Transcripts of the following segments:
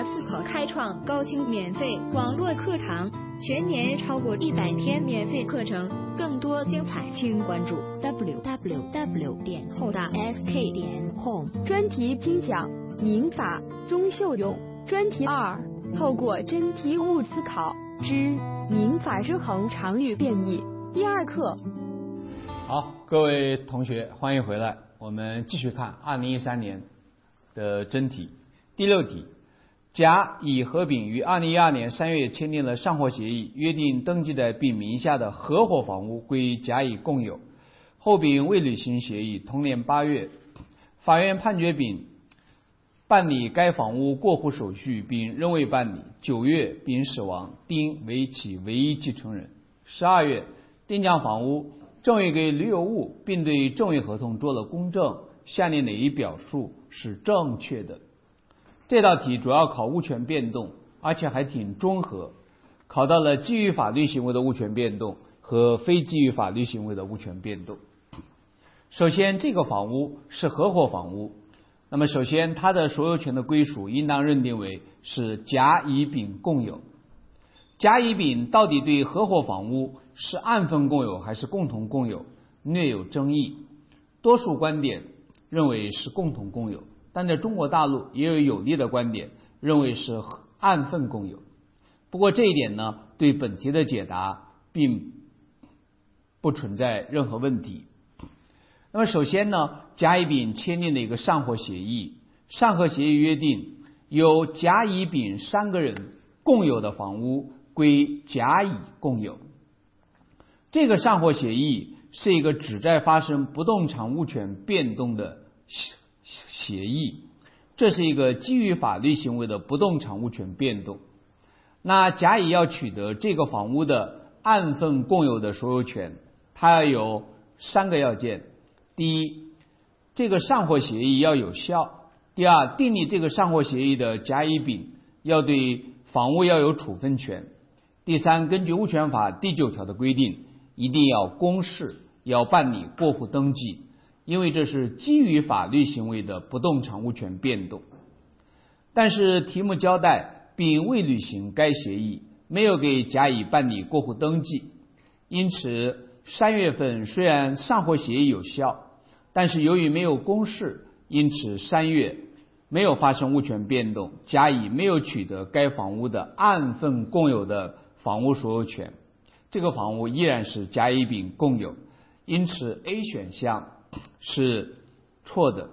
大思考开创高清免费网络课堂，全年超过一百天免费课程，更多精彩，请关注 www 点后大 sk 点 home 专题精讲民法钟秀勇专题二，透过真题物思考之民法之恒常律变异第二课。好，各位同学，欢迎回来，我们继续看二零一三年的真题第六题。甲、乙和丙于二零一二年三月签订了上货协议，约定登记在丙名下的合伙房屋归甲、乙共有。后丙未履行协议，同年八月，法院判决丙办理该房屋过户手续，并仍未办理。九月，丙死亡，丁为其唯一继承人。十二月，丁将房屋赠与给吕有物，并对赠与合同做了公证。下列哪一表述是正确的？这道题主要考物权变动，而且还挺综合，考到了基于法律行为的物权变动和非基于法律行为的物权变动。首先，这个房屋是合伙房屋，那么首先它的所有权的归属应当认定为是甲、乙、丙共有。甲、乙、丙到底对合伙房屋是按份共有还是共同共有，略有争议。多数观点认为是共同共有。但在中国大陆也有有利的观点，认为是按份共有。不过这一点呢，对本题的解答并不存在任何问题。那么首先呢，甲乙丙签订的一个上货协议，上货协议约定由甲乙丙三个人共有的房屋归甲乙共有。这个上货协议是一个旨在发生不动产物权变动的。协议，这是一个基于法律行为的不动产物权变动。那甲乙要取得这个房屋的按份共有的所有权，它要有三个要件：第一，这个上货协议要有效；第二，订立这个上货协议的甲乙丙要对房屋要有处分权；第三，根据物权法第九条的规定，一定要公示，要办理过户登记。因为这是基于法律行为的不动产物权变动，但是题目交代并未履行该协议，没有给甲乙办理过户登记，因此三月份虽然上货协议有效，但是由于没有公示，因此三月没有发生物权变动，甲乙没有取得该房屋的按份共有的房屋所有权，这个房屋依然是甲乙丙共有，因此 A 选项。是错的。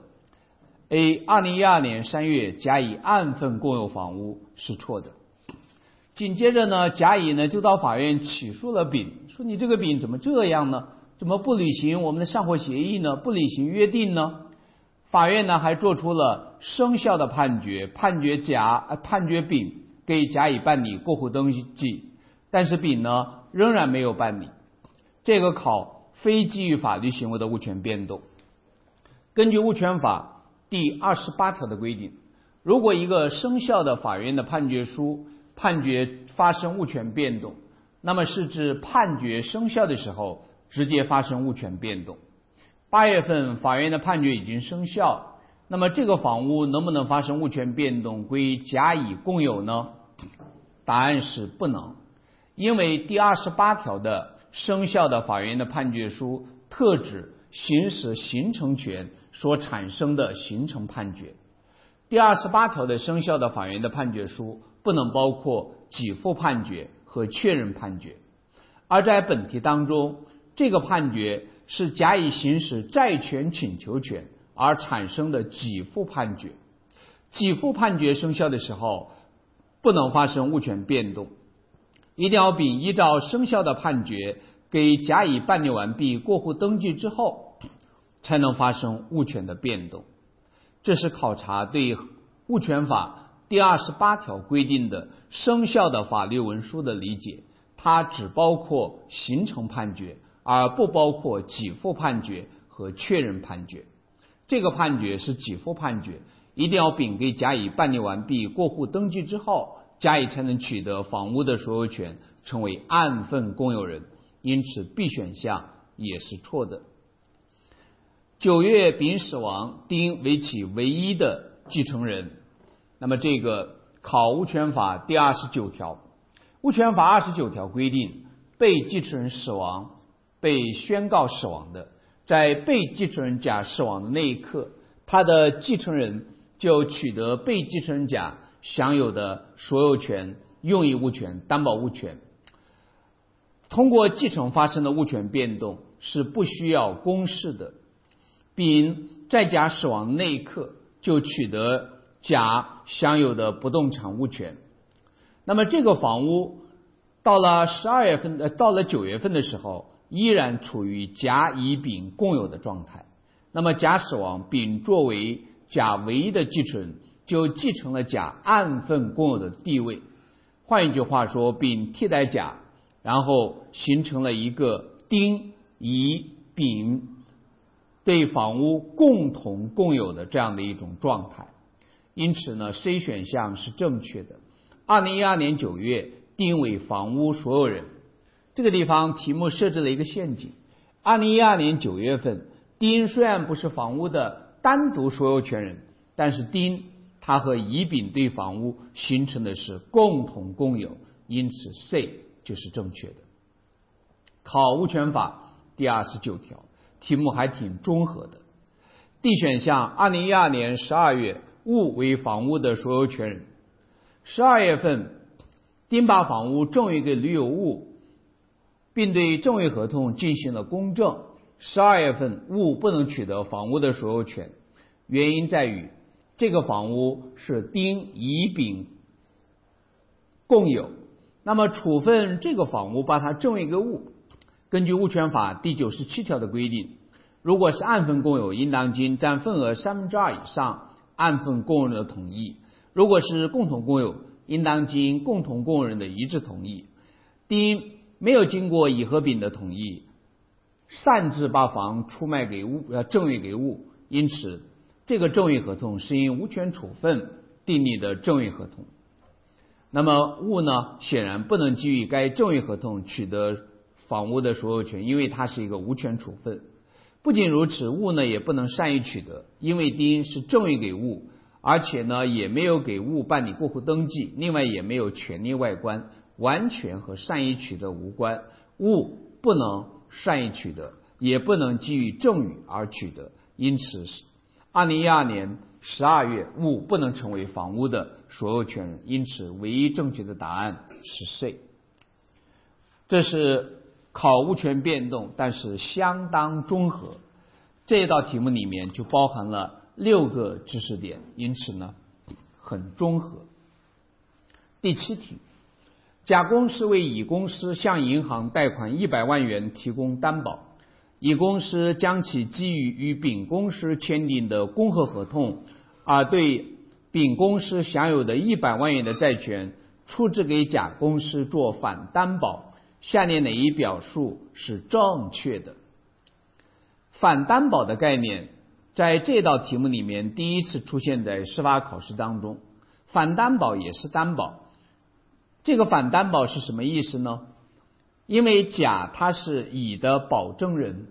A，二零一二年三月甲乙按份共有房屋是错的。紧接着呢，甲乙呢就到法院起诉了丙，说你这个丙怎么这样呢？怎么不履行我们的上货协议呢？不履行约定呢？法院呢还做出了生效的判决，判决甲判决丙给甲乙办理过户登记，但是丙呢仍然没有办理。这个考。非基于法律行为的物权变动，根据物权法第二十八条的规定，如果一个生效的法院的判决书判决发生物权变动，那么是指判决生效的时候直接发生物权变动。八月份法院的判决已经生效，那么这个房屋能不能发生物权变动归甲乙共有呢？答案是不能，因为第二十八条的。生效的法院的判决书特指行使形成权所产生的形成判决。第二十八条的生效的法院的判决书不能包括给付判决和确认判决。而在本题当中，这个判决是甲乙行使债权请求权而产生的给付判决。给付判决生效的时候，不能发生物权变动。一定要丙依照生效的判决给甲乙办理完毕过户登记之后，才能发生物权的变动。这是考察对物权法第二十八条规定的生效的法律文书的理解，它只包括形成判决，而不包括给付判决和确认判决。这个判决是给付判决，一定要丙给甲乙办理完毕过户登记之后。甲乙才能取得房屋的所有权，成为按份共有人，因此 B 选项也是错的。九月丙死亡，丁为其唯一的继承人，那么这个考物权法第二十九条，物权法二十九条规定，被继承人死亡、被宣告死亡的，在被继承人甲死亡的那一刻，他的继承人就取得被继承人甲享有的所有权、用益物权、担保物权。通过继承发生的物权变动是不需要公示的，丙在甲死亡那一刻就取得甲享有的不动产物权。那么这个房屋到了十二月份，呃，到了九月份的时候，依然处于甲、乙、丙共有的状态。那么甲死亡，丙作为甲唯一的继承，就继承了甲按份共有的地位。换一句话说，丙替代甲。然后形成了一个丁、乙、丙对房屋共同共有的这样的一种状态，因此呢，C 选项是正确的。二零一二年九月，丁为房屋所有人。这个地方题目设置了一个陷阱。二零一二年九月份，丁虽然不是房屋的单独所有权人，但是丁他和乙、丙对房屋形成的是共同共有，因此 C。就是正确的。考物权法第二十九条题目还挺综合的。D 选项，二零一二年十二月，物为房屋的所有权人。十二月份，丁把房屋赠与给女友物，并对赠与合同进行了公证。十二月份，物不能取得房屋的所有权，原因在于这个房屋是丁、乙、丙共有。那么处分这个房屋，把它赠为一个物。根据物权法第九十七条的规定，如果是按份共有，应当经占份额三分之二以上按份共有的同意；如果是共同共有，应当经共同共有人的一致同意。丁没有经过乙和丙的同意，擅自把房出卖给物，呃，赠与给物，因此这个赠与合同是因无权处分订立的赠与合同。那么物呢，显然不能基于该赠与合同取得房屋的所有权，因为它是一个无权处分。不仅如此，物呢也不能善意取得，因为丁是赠与给物，而且呢也没有给物办理过户登记，另外也没有权利外观，完全和善意取得无关。物不能善意取得，也不能基于赠与而取得，因此是二零一二年。十二月，物不能成为房屋的所有权人，因此唯一正确的答案是 C。这是考物权变动，但是相当综合。这道题目里面就包含了六个知识点，因此呢很综合。第七题，甲公司为乙公司向银行贷款一百万元提供担保。乙公司将其基于与丙公司签订的公合合同，而对丙公司享有的一百万元的债权出资给甲公司做反担保。下列哪一表述是正确的？反担保的概念在这道题目里面第一次出现在司法考试当中。反担保也是担保，这个反担保是什么意思呢？因为甲他是乙的保证人，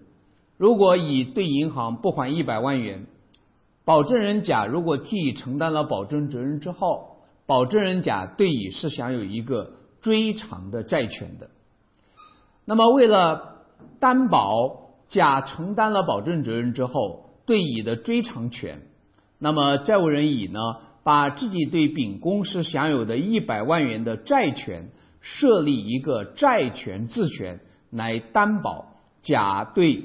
如果乙对银行不还一百万元，保证人甲如果替乙承担了保证责任之后，保证人甲对乙是享有一个追偿的债权的。那么为了担保甲承担了保证责任之后对乙的追偿权，那么债务人乙呢，把自己对丙公司享有的一百万元的债权。设立一个债权质权来担保甲对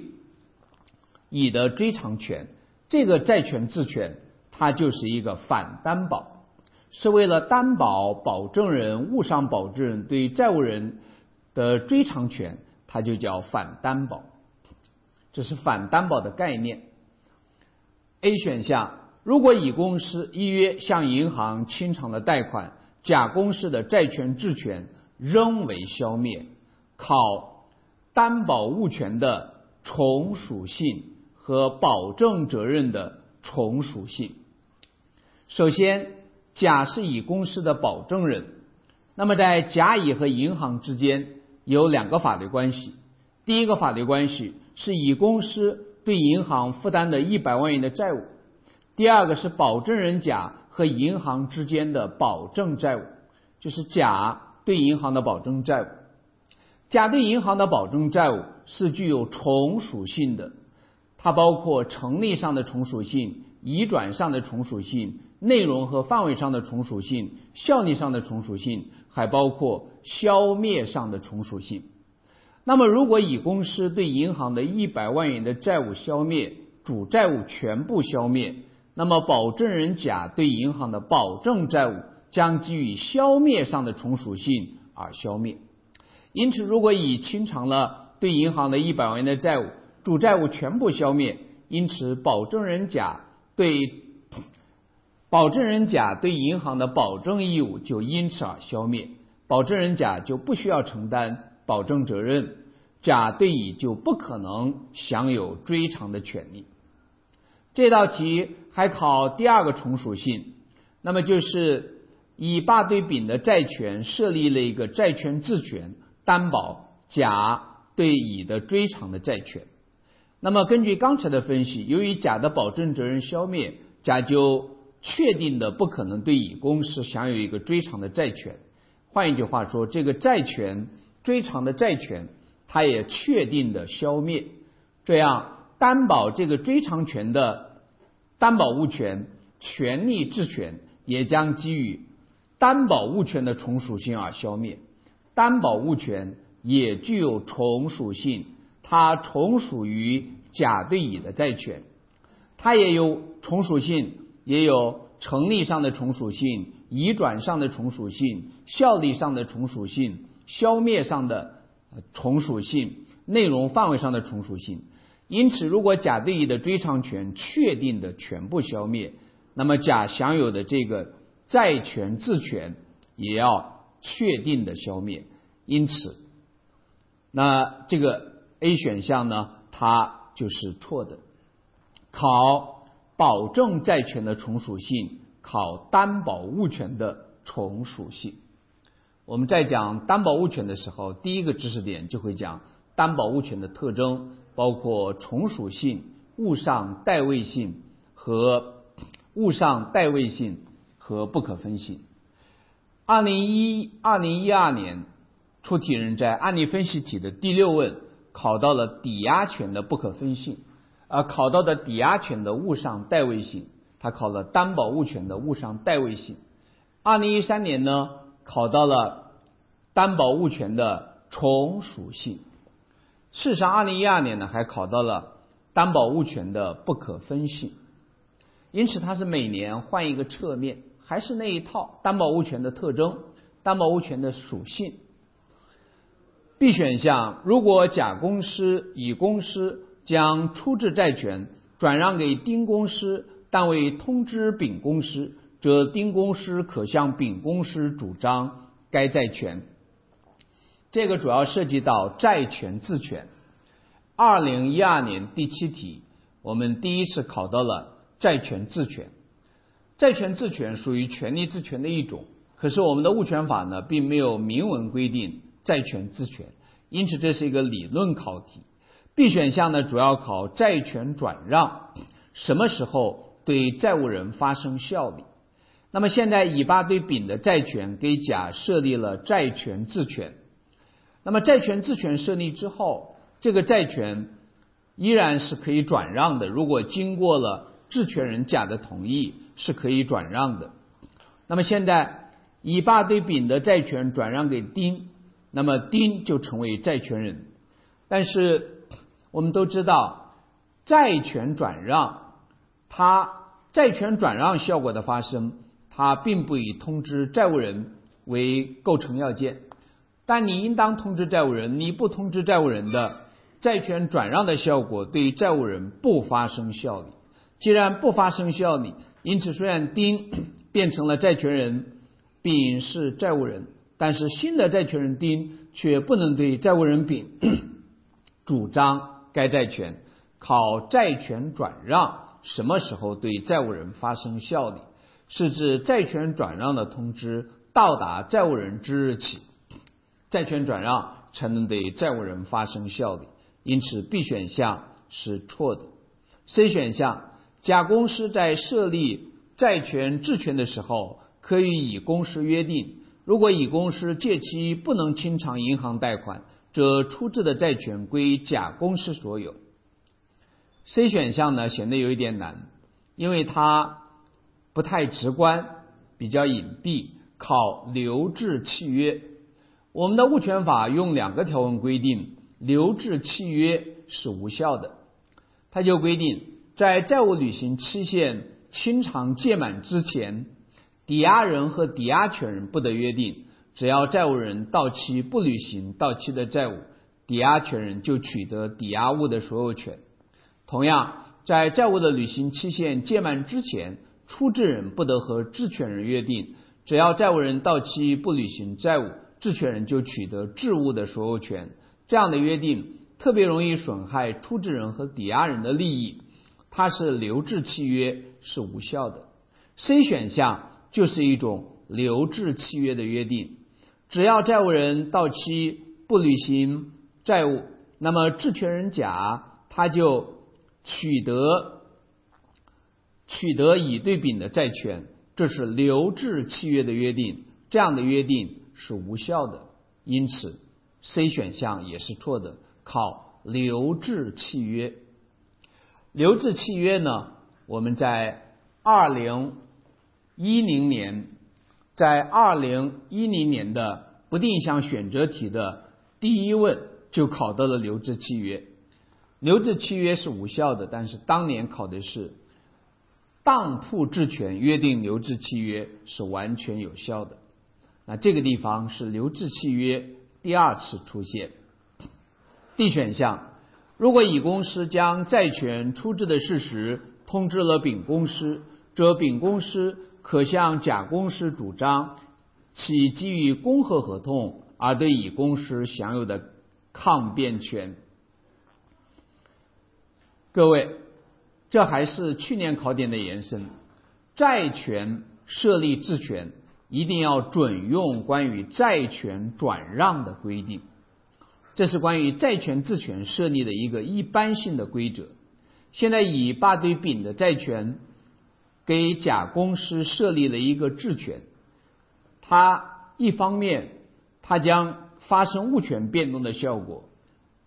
乙的追偿权，这个债权质权它就是一个反担保，是为了担保保证人、物上保证人对债务人的追偿权，它就叫反担保，这是反担保的概念。A 选项，如果乙公司依约向银行清偿了贷款，甲公司的债权质权。仍为消灭，考担保物权的从属性和保证责任的从属性。首先，甲是乙公司的保证人，那么在甲乙和银行之间有两个法律关系。第一个法律关系是乙公司对银行负担的一百万元的债务，第二个是保证人甲和银行之间的保证债务，就是甲对银行的保证债务。甲对银行的保证债务是具有从属性的，它包括成立上的从属性、移转上的从属性、内容和范围上的从属性、效力上的从属性，还包括消灭上的从属性。那么，如果乙公司对银行的一百万元的债务消灭，主债务全部消灭，那么保证人甲对银行的保证债务将基于消灭上的从属性而消灭。因此，如果乙清偿了对银行的一百万元的债务，主债务全部消灭，因此保证人甲对保证人甲对银行的保证义务就因此而消灭，保证人甲就不需要承担。保证责任，甲对乙就不可能享有追偿的权利。这道题还考第二个从属性，那么就是乙霸对丙的债权设立了一个债权质权，担保甲对乙的追偿的债权。那么根据刚才的分析，由于甲的保证责任消灭，甲就确定的不可能对乙公司享有一个追偿的债权。换一句话说，这个债权。追偿的债权，它也确定的消灭，这样担保这个追偿权的担保物权权利质权也将基于担保物权的从属性而消灭。担保物权也具有从属性，它从属于甲对乙的债权，它也有从属性，也有成立上的从属性、移转上的从属性、效力上的从属性。消灭上的从属性，内容范围上的从属性。因此，如果甲对乙的追偿权确定的全部消灭，那么甲享有的这个债权质权也要确定的消灭。因此，那这个 A 选项呢，它就是错的。考保证债权的从属性，考担保物权的从属性。我们在讲担保物权的时候，第一个知识点就会讲担保物权的特征，包括从属性、物上代位性和物上代位性和不可分性。二零一二零一二年出题人在案例分析题的第六问考到了抵押权的不可分性，而考到的抵押权的物上代位性，他考了担保物权的物上代位性。二零一三年呢，考到了。担保物权的从属性，事实上，二零一二年呢还考到了担保物权的不可分性，因此它是每年换一个侧面，还是那一套担保物权的特征、担保物权的属性。B 选项，如果甲公司、乙公司将出质债权转让给丁公司，但未通知丙公司，则丁公司可向丙公司主张该债权。这个主要涉及到债权自权。二零一二年第七题，我们第一次考到了债权自权。债权质权属于权利质权的一种，可是我们的物权法呢，并没有明文规定债权质权，因此这是一个理论考题。B 选项呢，主要考债权转让什么时候对债务人发生效力。那么现在乙八对丙的债权给甲设立了债权质权。那么债权质权设立之后，这个债权依然是可以转让的。如果经过了质权人甲的同意，是可以转让的。那么现在乙把对丙的债权转让给丁，那么丁就成为债权人。但是我们都知道，债权转让，它债权转让效果的发生，它并不以通知债务人为构成要件。但你应当通知债务人，你不通知债务人的债权转让的效果对债务人不发生效力。既然不发生效力，因此虽然丁变成了债权人，丙是债务人，但是新的债权人丁却不能对债务人丙主张该债权。考债权转让什么时候对债务人发生效力？是指债权转让的通知到达债务人之日起。债权转让才能对债务人发生效力，因此 B 选项是错的。C 选项，甲公司在设立债权质权的时候，可与乙公司约定，如果乙公司借期不能清偿银行贷款，则出质的债权归甲公司所有。C 选项呢显得有一点难，因为它不太直观，比较隐蔽，考留置契约。我们的物权法用两个条文规定，留置契约是无效的。它就规定，在债务履行期限清偿届满之前，抵押人和抵押权人不得约定。只要债务人到期不履行到期的债务，抵押权人就取得抵押物的所有权。同样，在债务的履行期限届满之前，出质人不得和质权人约定。只要债务人到期不履行债务，质权人就取得质物的所有权。这样的约定特别容易损害出质人和抵押人的利益，它是留置契约是无效的。C 选项就是一种留置契约的约定。只要债务人到期不履行债务，那么质权人甲他就取得取得乙对丙的债权，这是留置契约的约定，这样的约定是无效的。因此，C 选项也是错的。考留置契约，留置契约呢？我们在二零一零年。在二零一零年的不定向选择题的第一问就考到了留置契约，留置契约是无效的，但是当年考的是当铺质权约定留置契约是完全有效的。那这个地方是留置契约第二次出现。D 选项，如果乙公司将债权出质的事实通知了丙公司，则丙公司。可向甲公司主张其基于公合合同而对乙公司享有的抗辩权。各位，这还是去年考点的延伸。债权设立质权，一定要准用关于债权转让的规定。这是关于债权质权设立的一个一般性的规则。现在乙把对丙的债权。给甲公司设立了一个质权，它一方面它将发生物权变动的效果，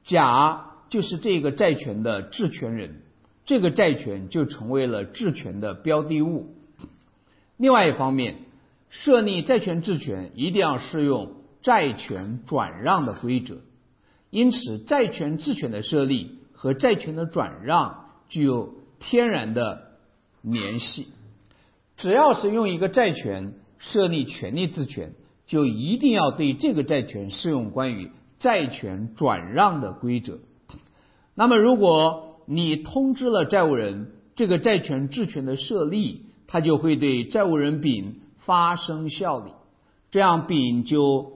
甲就是这个债权的质权人，这个债权就成为了质权的标的物。另外一方面，设立债权质权一定要适用债权转让的规则，因此债权质权的设立和债权的转让具有天然的。联系，只要是用一个债权设立权利质权，就一定要对这个债权适用关于债权转让的规则。那么，如果你通知了债务人这个债权质权的设立，它就会对债务人丙发生效力，这样丙就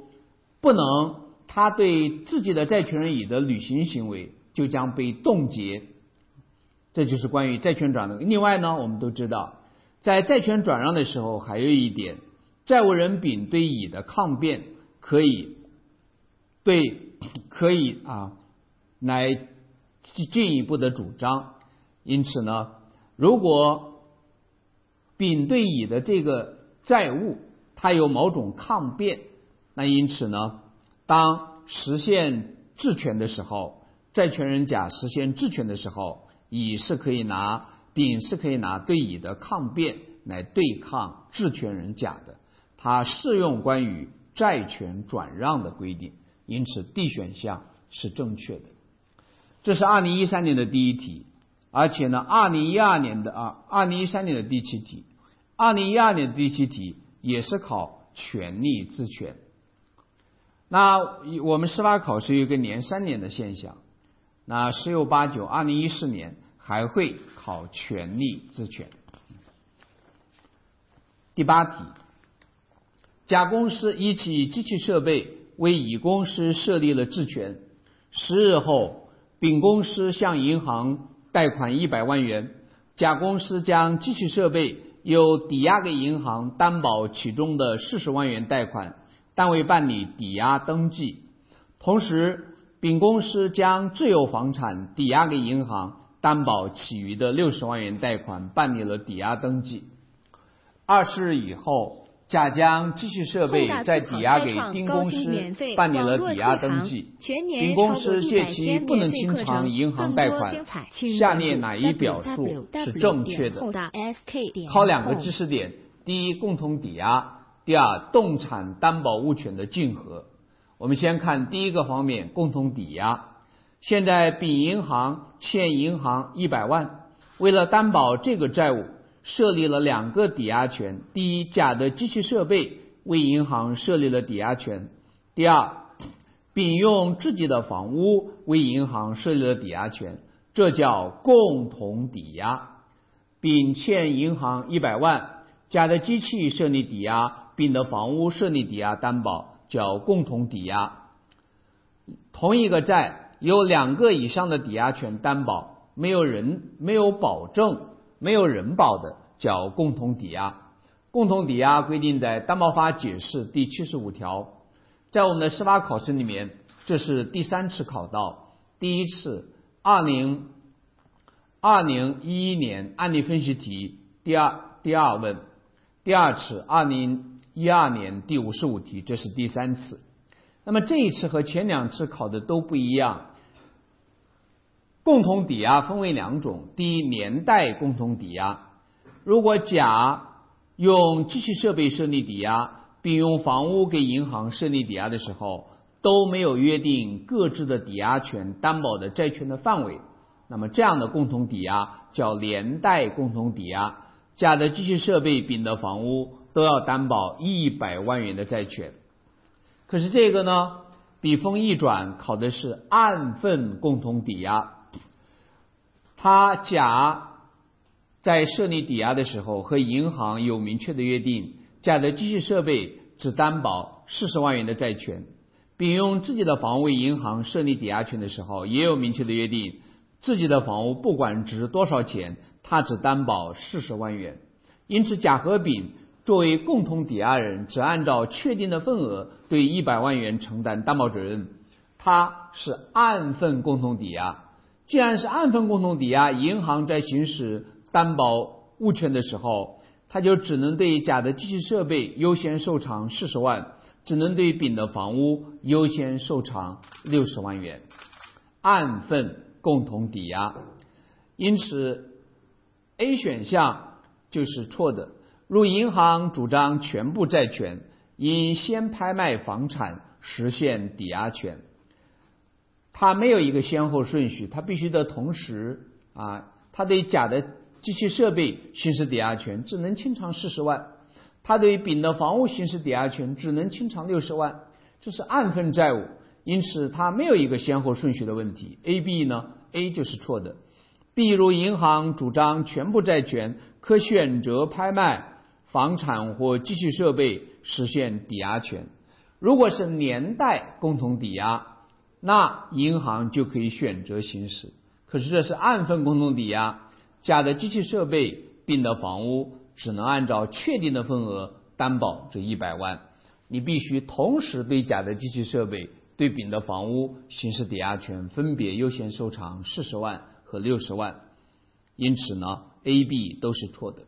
不能他对自己的债权人乙的履行行为就将被冻结。这就是关于债权转让。另外呢，我们都知道，在债权转让的时候，还有一点，债务人丙对乙的抗辩可以对 可以啊来进一步的主张。因此呢，如果丙对乙的这个债务它有某种抗辩，那因此呢，当实现质权的时候，债权人甲实现质权的时候。乙是可以拿，丙是可以拿对乙的抗辩来对抗质权人甲的，它适用关于债权转让的规定，因此 D 选项是正确的。这是二零一三年的第一题，而且呢，二零一二年的啊，二零一三年的第七题，二零一二年的第七题也是考权利质权。那我们司法考试有一个连三年的现象。那十有八九，二零一四年还会考权利质权。第八题，甲公司一其机器设备为乙公司设立了质权，十日后，丙公司向银行贷款一百万元，甲公司将机器设备又抵押给银行担保其中的四十万元贷款，但未办理抵押登记，同时。丙公司将自有房产抵押给银行，担保其余的六十万元贷款，办理了抵押登记。二十日以后，甲将机器设备再抵押给丁公司，办理了抵押登记。丙公司借其不能清偿银行贷款，下列哪一表述是正确的？考两个知识点：第一，共同抵押；第二，动产担保物权的竞合。我们先看第一个方面，共同抵押。现在丙银行欠银行一百万，为了担保这个债务。设立了两个抵押权：第一，甲的机器设备为银行设立了抵押权；第二，丙用自己的房屋为银行设立了抵押权，这叫共同抵押。丙欠银行一百万，甲的机器设立抵押，并的房屋设立抵押担保，叫共同抵押。同一个债有两个以上的抵押权担保，没有人没有保证。没有人保的叫共同抵押。共同抵押规定在担保法解释第七十五条。在我们的司法考试里面，这是第三次考到。第一次二零二零一一年案例分析题第二第二问，第二次二零一二年第五十五题，这是第三次。那么这一次和前两次考的都不一样。共同抵押分为两种，第一，连带共同抵押。如果甲用机器设备设立抵押，并用房屋给银行设立抵押的时候，都没有约定各自的抵押权担保的债权的范围，那么这样的共同抵押叫连带共同抵押。甲的机器设备、丙的房屋都要担保一百万元的债权。可是这个呢，笔锋一转，考的是按份共同抵押。他甲在设立抵押的时候和银行有明确的约定，甲的机器设备只担保四十万元的债权，并用自己的房屋为银行设立抵押权的时候，也有明确的约定，自己的房屋不管值多少钱，他只担保四十万元。因此，甲和丙作为共同抵押人，只按照确定的份额对一百万元承担担保责任，他是按份共同抵押。既然是按份共同抵押，银行在行使担保物权的时候，他就只能对甲的机器设备优先受偿四十万，只能对丙的房屋优先受偿六十万元。按份共同抵押，因此 A 选项就是错的。如银行主张全部债权，应先拍卖房产实现抵押权。它没有一个先后顺序，它必须得同时啊。他对甲的机器设备行使抵押权，只能清偿四十万；他对丙的房屋行使抵押权，只能清偿六十万。这是按份债务，因此它没有一个先后顺序的问题。A、B 呢？A 就是错的。B 如银行主张全部债权，可选择拍卖房产或机器设备实现抵押权。如果是连带共同抵押。那银行就可以选择行使，可是这是按份共同抵押，甲的机器设备、丙的房屋只能按照确定的份额担保这一百万，你必须同时对甲的机器设备、对丙的房屋行使抵押权，分别优先受偿四十万和六十万，因此呢，A、B 都是错的。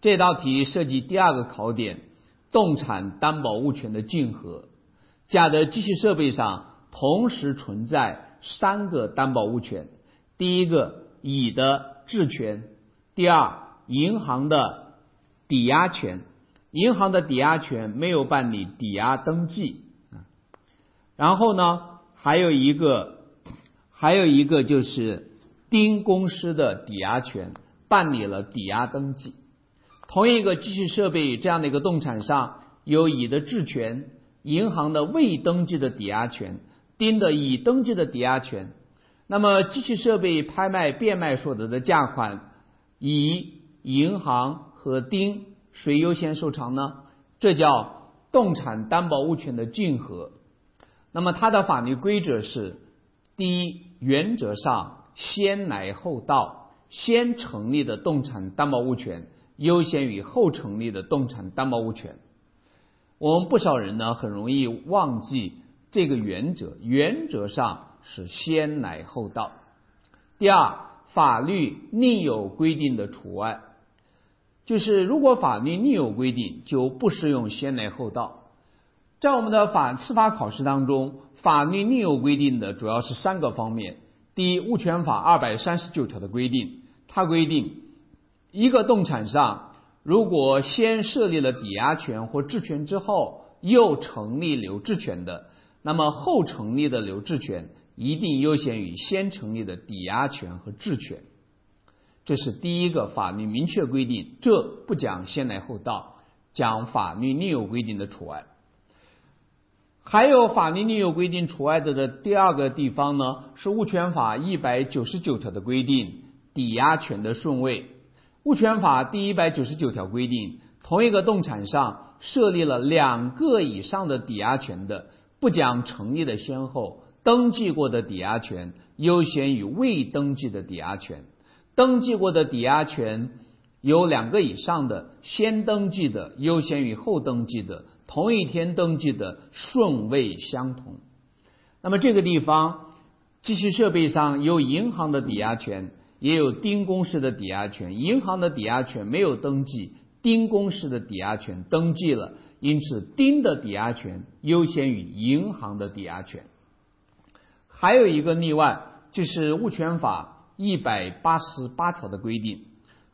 这道题涉及第二个考点：动产担保物权的竞合。甲的机器设备上同时存在三个担保物权：第一个乙的质权，第二银行的抵押权，银行的抵押权没有办理抵押登记。然后呢，还有一个，还有一个就是丁公司的抵押权办理了抵押登记。同一个机器设备这样的一个动产上有乙的质权。银行的未登记的抵押权，丁的已登记的抵押权。那么机器设备拍卖变卖所得的价款，乙、银行和丁谁优先受偿呢？这叫动产担保物权的竞合。那么它的法律规则是：第一，原则上先来后到，先成立的动产担保物权优先于后成立的动产担保物权。我们不少人呢，很容易忘记这个原则，原则上是先来后到。第二，法律另有规定的除外。就是如果法律另有规定，就不适用先来后到。在我们的法司法考试当中，法律另有规定的主要是三个方面。第一，物权法二百三十九条的规定，它规定一个动产上如果先设立了抵押权或质权之后，又成立留置权的，那么后成立的留置权一定优先于先成立的抵押权和质权。这是第一个法律明确规定，这不讲先来后到，讲法律另有规定的除外。还有法律另有规定除外的的第二个地方呢，是物权法一百九十九条的规定，抵押权的顺位。物权法第一百九十九条规定，同一个动产上设立了两个以上的抵押权的，不讲成立的先后，登记过的抵押权优先于未登记的抵押权。登记过的抵押权有两个以上的，先登记的优先于后登记的。同一天登记的顺位相同，那么这个地方，机器设备上有银行的抵押权，也有丁公司的抵押权。银行的抵押权没有登记，丁公司的抵押权登记了，因此丁的抵押权优先于银行的抵押权。还有一个例外，就是物权法一百八十八条的规定，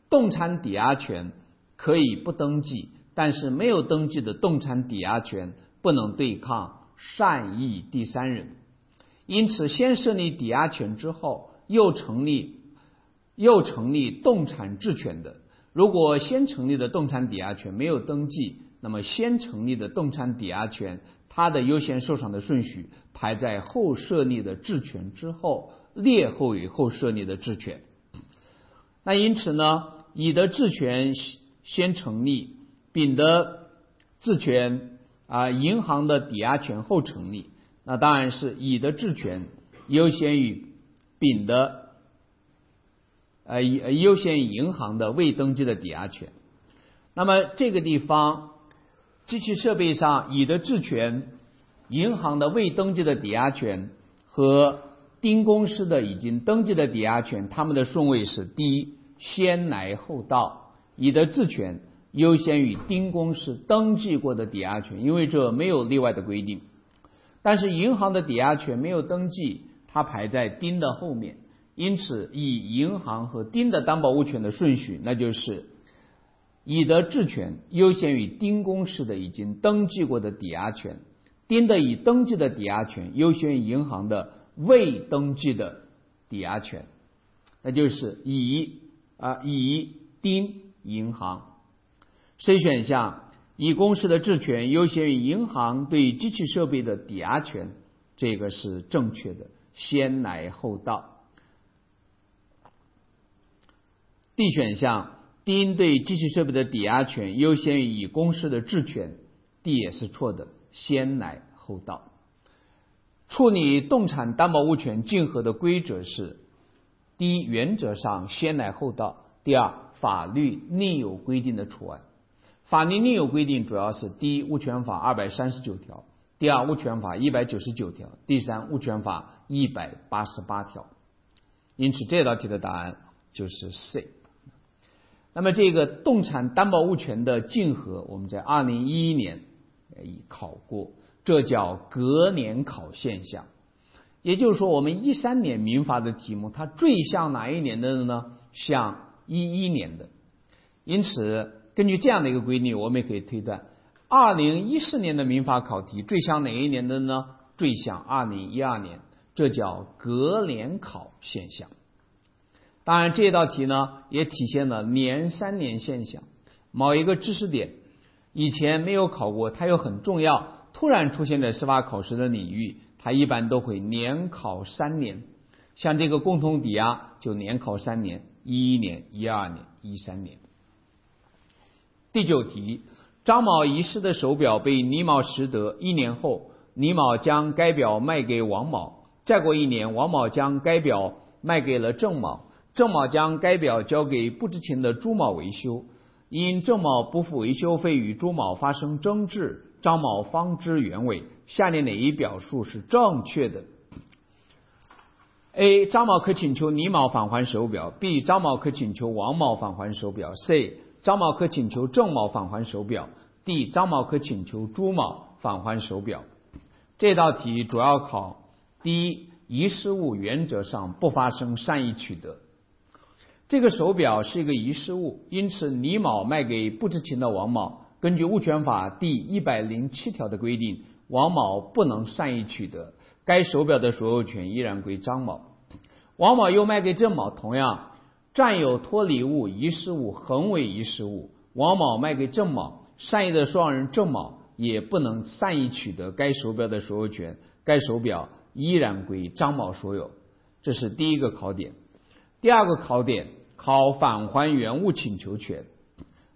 动产抵押权可以不登记。但是没有登记的动产抵押权不能对抗善意第三人，因此先设立抵押权之后，又成立又成立动产质权的。如果先成立的动产抵押权没有登记，那么先成立的动产抵押权它的优先受偿的顺序排在后设立的质权之后，列后于后设立的质权。那因此呢，乙的质权先成立。丙的质权啊，银行的抵押权后成立，那当然是乙的质权优先于丙的呃优先银行的未登记的抵押权。那么这个地方，机器设备上乙的质权、银行的未登记的抵押权和丁公司的已经登记的抵押权，他们的顺位是第一，先来后到，乙的质权。优先于丁公司登记过的抵押权，因为这没有例外的规定。但是银行的抵押权没有登记，它排在丁的后面。因此，以银行和丁的担保物权的顺序，那就是乙的质权优先于丁公司的已经登记过的抵押权，丁的已登记的抵押权优先于银行的未登记的抵押权，那就是乙啊乙丁银行。C 选项，乙公司的质权优先于银行对机器设备的抵押权，这个是正确的，先来后到。D 选项，丁对机器设备的抵押权优先于乙公司的质权，D 也是错的，先来后到。处理动产担保物权竞合的规则是：第一，原则上先来后到；第二，法律另有规定的除外。法律另有规定，主要是第一，物权法二百三十九条；第二，物权法一百九十九条；第三，物权法一百八十八条。因此，这道题的答案就是 C。那么，这个动产担保物权的竞合，我们在二零一一年已考过，这叫隔年考现象。也就是说，我们一三年民法的题目，它最像哪一年的呢？像一一年的。因此。根据这样的一个规律，我们也可以推断，二零一四年的民法考题最像哪一年的呢？最像二零一二年，这叫隔年考现象。当然，这道题呢也体现了年三年现象。某一个知识点以前没有考过，它又很重要，突然出现在司法考试的领域，它一般都会年考三年。像这个共同抵押就年考三年，一一年、一二年、一三年。第九题，张某遗失的手表被李某拾得，一年后，李某将该表卖给王某。再过一年，王某将该表卖给了郑某，郑某将该表交给不知情的朱某维修。因郑某不付维修费，与朱某发生争执，张某方知原委。下列哪一表述是正确的？A. 张某可请求李某返还手表；B. 张某可请求王某返还手表；C. 张某可请求郑某返还手表；D. 张某可请求朱某返还手表。这道题主要考第一，遗失物原则上不发生善意取得。这个手表是一个遗失物，因此李某卖给不知情的王某。根据物权法第一百零七条的规定，王某不能善意取得该手表的所有权，依然归张某。王某又卖给郑某，同样占有脱离物、遗失物、恒为遗失物。王某卖给郑某，善意的受让人郑某也不能善意取得该手表的所有权，该手表依然归张某所有。这是第一个考点。第二个考点考返还原物请求权。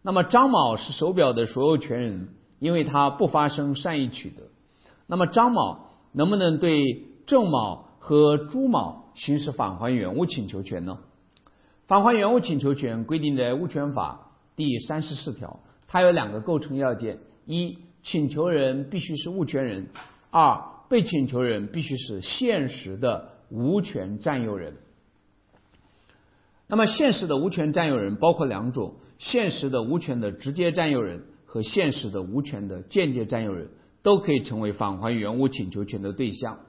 那么张某是手表的所有权人，因为他不发生善意取得。那么张某能不能对郑某和朱某行使返还原物请求权呢？返还原物请求权规定在物权法第三十四条，它有两个构成要件：一，请求人必须是物权人；二，被请求人必须是现实的无权占有人。那么现实的无权占有人包括两种：现实的无权的直接占有人和现实的无权的间接占有人，都可以成为返还原物请求权的对象。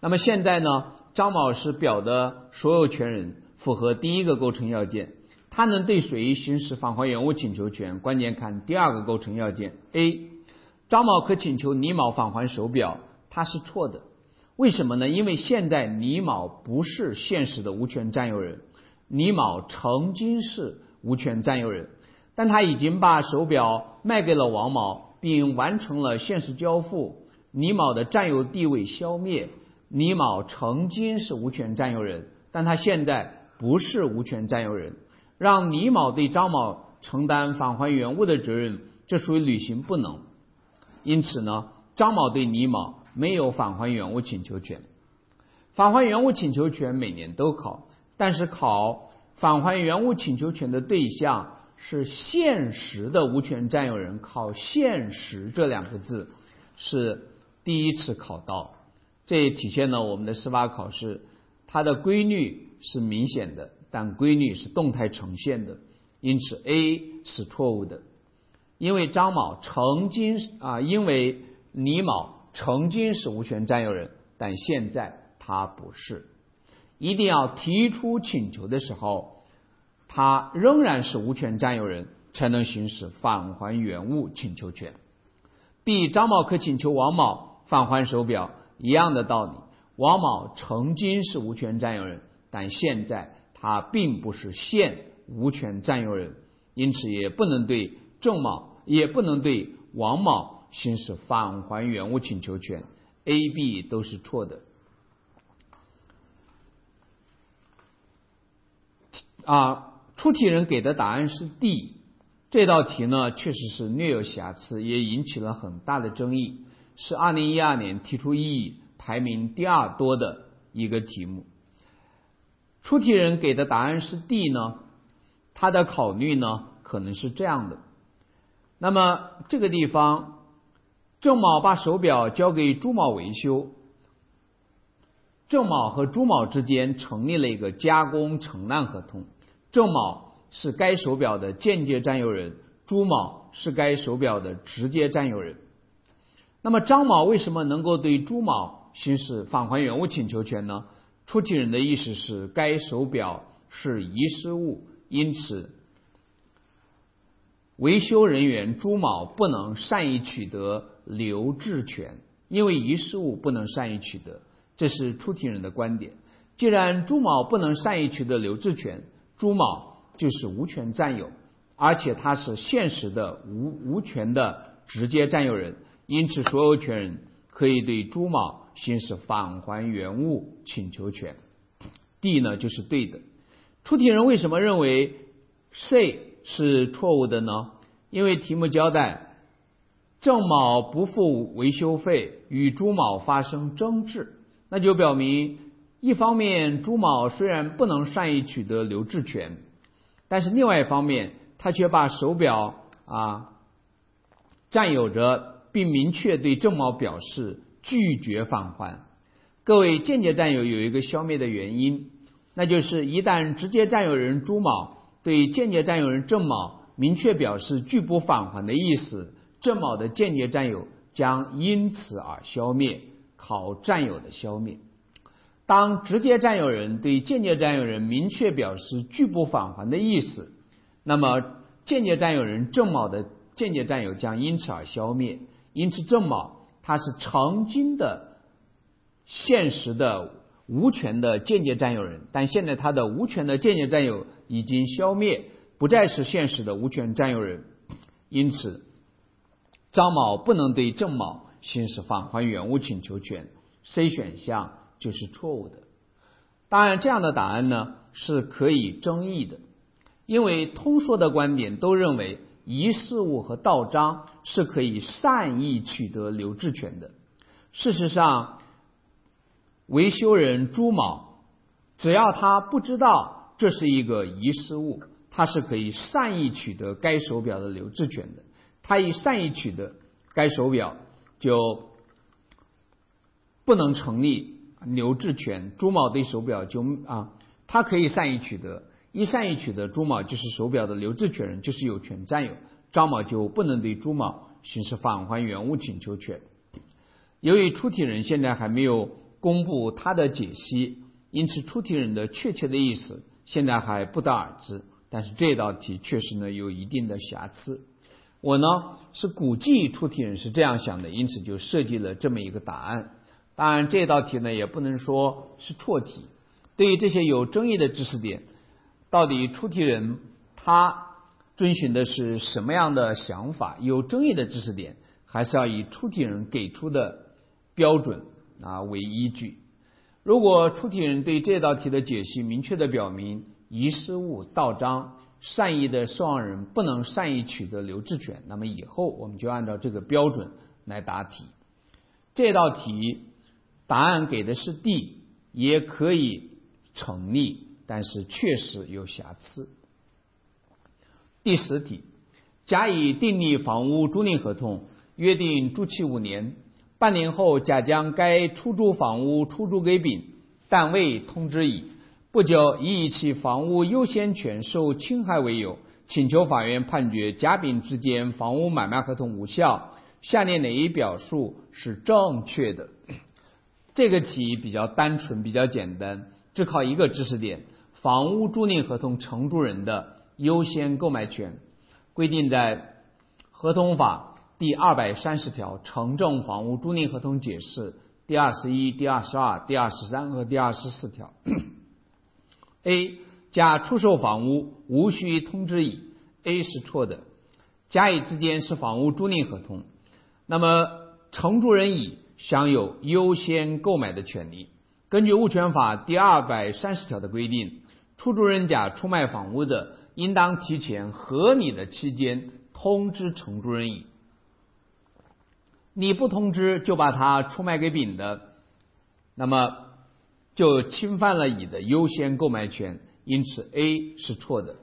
那么现在呢，张某是表的所有权人，符合第一个构成要件，他能对谁行使返还原物请求权？关键看第二个构成要件。A，张某可请求李某返还手表，他是错的。为什么呢？因为现在李某不是现实的无权占有人。李某曾经是无权占有人，但他已经把手表卖给了王某，并完成了现实交付，李某的占有地位消灭。李某曾经是无权占有人，但他现在不是无权占有人，让李某对张某承担返还原物的责任，这属于履行不能。因此呢，张某对李某没有返还原物请求权。返还原物请求权每年都考。但是考返还原物请求权的对象是现实的无权占有人，考现实这两个字是第一次考到，这也体现了我们的司法考试它的规律是明显的，但规律是动态呈现的，因此 A 是错误的，因为张某曾经啊，因为李某曾经是无权占有人，但现在他不是。一定要提出请求的时候，他仍然是无权占有人，才能行使返还原物请求权。B. 张某可请求王某返还手表，一样的道理。王某曾经是无权占有人，但现在他并不是现无权占有人，因此也不能对郑某，也不能对王某行使返还原物请求权。A、B 都是错的。啊，出题人给的答案是 D，这道题呢确实是略有瑕疵，也引起了很大的争议，是二零一二年提出异议排名第二多的一个题目。出题人给的答案是 D 呢，他的考虑呢可能是这样的。那么这个地方，郑某把手表交给朱某维修。郑某和朱某之间成立了一个加工承揽合同，郑某是该手表的间接占有人，朱某是该手表的直接占有人。那么张某为什么能够对朱某行使返还原物请求权呢？出题人的意思是该手表是遗失物，因此维修人员朱某不能善意取得留置权，因为遗失物不能善意取得。这是出题人的观点。既然朱某不能善意取得留置权，朱某就是无权占有，而且他是现实的无无权的直接占有人，因此所有权人可以对朱某行使返还原物请求权。D 呢就是对的。出题人为什么认为 C 是错误的呢？因为题目交代郑某不付维修费，与朱某发生争执。那就表明，一方面朱某虽然不能善意取得留置权，但是另外一方面，他却把手表啊占有着，并明确对郑某表示拒绝返还。各位间接占有有一个消灭的原因，那就是一旦直接占有人朱某对间接占有人郑某明确表示拒不返还的意思，郑某的间接占有将因此而消灭。考占有的消灭。当直接占有人对间接占有人明确表示拒不返还的意思，那么间接占有人郑某的间接占有将因此而消灭。因此，郑某他是曾经的现实的无权的间接占有人，但现在他的无权的间接占有已经消灭，不再是现实的无权占有人。因此，张某不能对郑某。行使返还原物请求权，C 选项就是错误的。当然，这样的答案呢是可以争议的，因为通说的观点都认为遗失物和盗章是可以善意取得留置权的。事实上，维修人朱某只要他不知道这是一个遗失物，他是可以善意取得该手表的留置权的。他以善意取得该手表。就不能成立留置权，朱某对手表就啊，他可以善意取得，一善意取得，朱某就是手表的留置权人，就是有权占有，张某就不能对朱某行使返还原物请求权。由于出题人现在还没有公布他的解析，因此出题人的确切的意思现在还不得而知。但是这道题确实呢有一定的瑕疵。我呢是估计出题人是这样想的，因此就设计了这么一个答案。当然，这道题呢也不能说是错题。对于这些有争议的知识点，到底出题人他遵循的是什么样的想法？有争议的知识点，还是要以出题人给出的标准啊为依据。如果出题人对这道题的解析明确的表明遗失物、盗章。善意的受让人不能善意取得留置权，那么以后我们就按照这个标准来答题。这道题答案给的是 D，也可以成立，但是确实有瑕疵。第十题，甲乙订立房屋租赁合同，约定租期五年，半年后甲将该出租房屋出租给丙，但未通知乙。不久，乙以其房屋优先权受侵害为由，请求法院判决甲、丙之间房屋买卖合同无效。下列哪一表述是正确的？这个题比较单纯，比较简单，只考一个知识点：房屋租赁合同承租人的优先购买权规定在《合同法》第二百三十条《城镇房屋租赁合同解释》第二十一、第二十二、第二十三和第二十四条。A 甲出售房屋无需通知乙，A 是错的。甲乙之间是房屋租赁合同，那么承租人乙享有优先购买的权利。根据物权法第二百三十条的规定，出租人甲出卖房屋的，应当提前合理的期间通知承租人乙。你不通知就把它出卖给丙的，那么。就侵犯了乙的优先购买权，因此 A 是错的。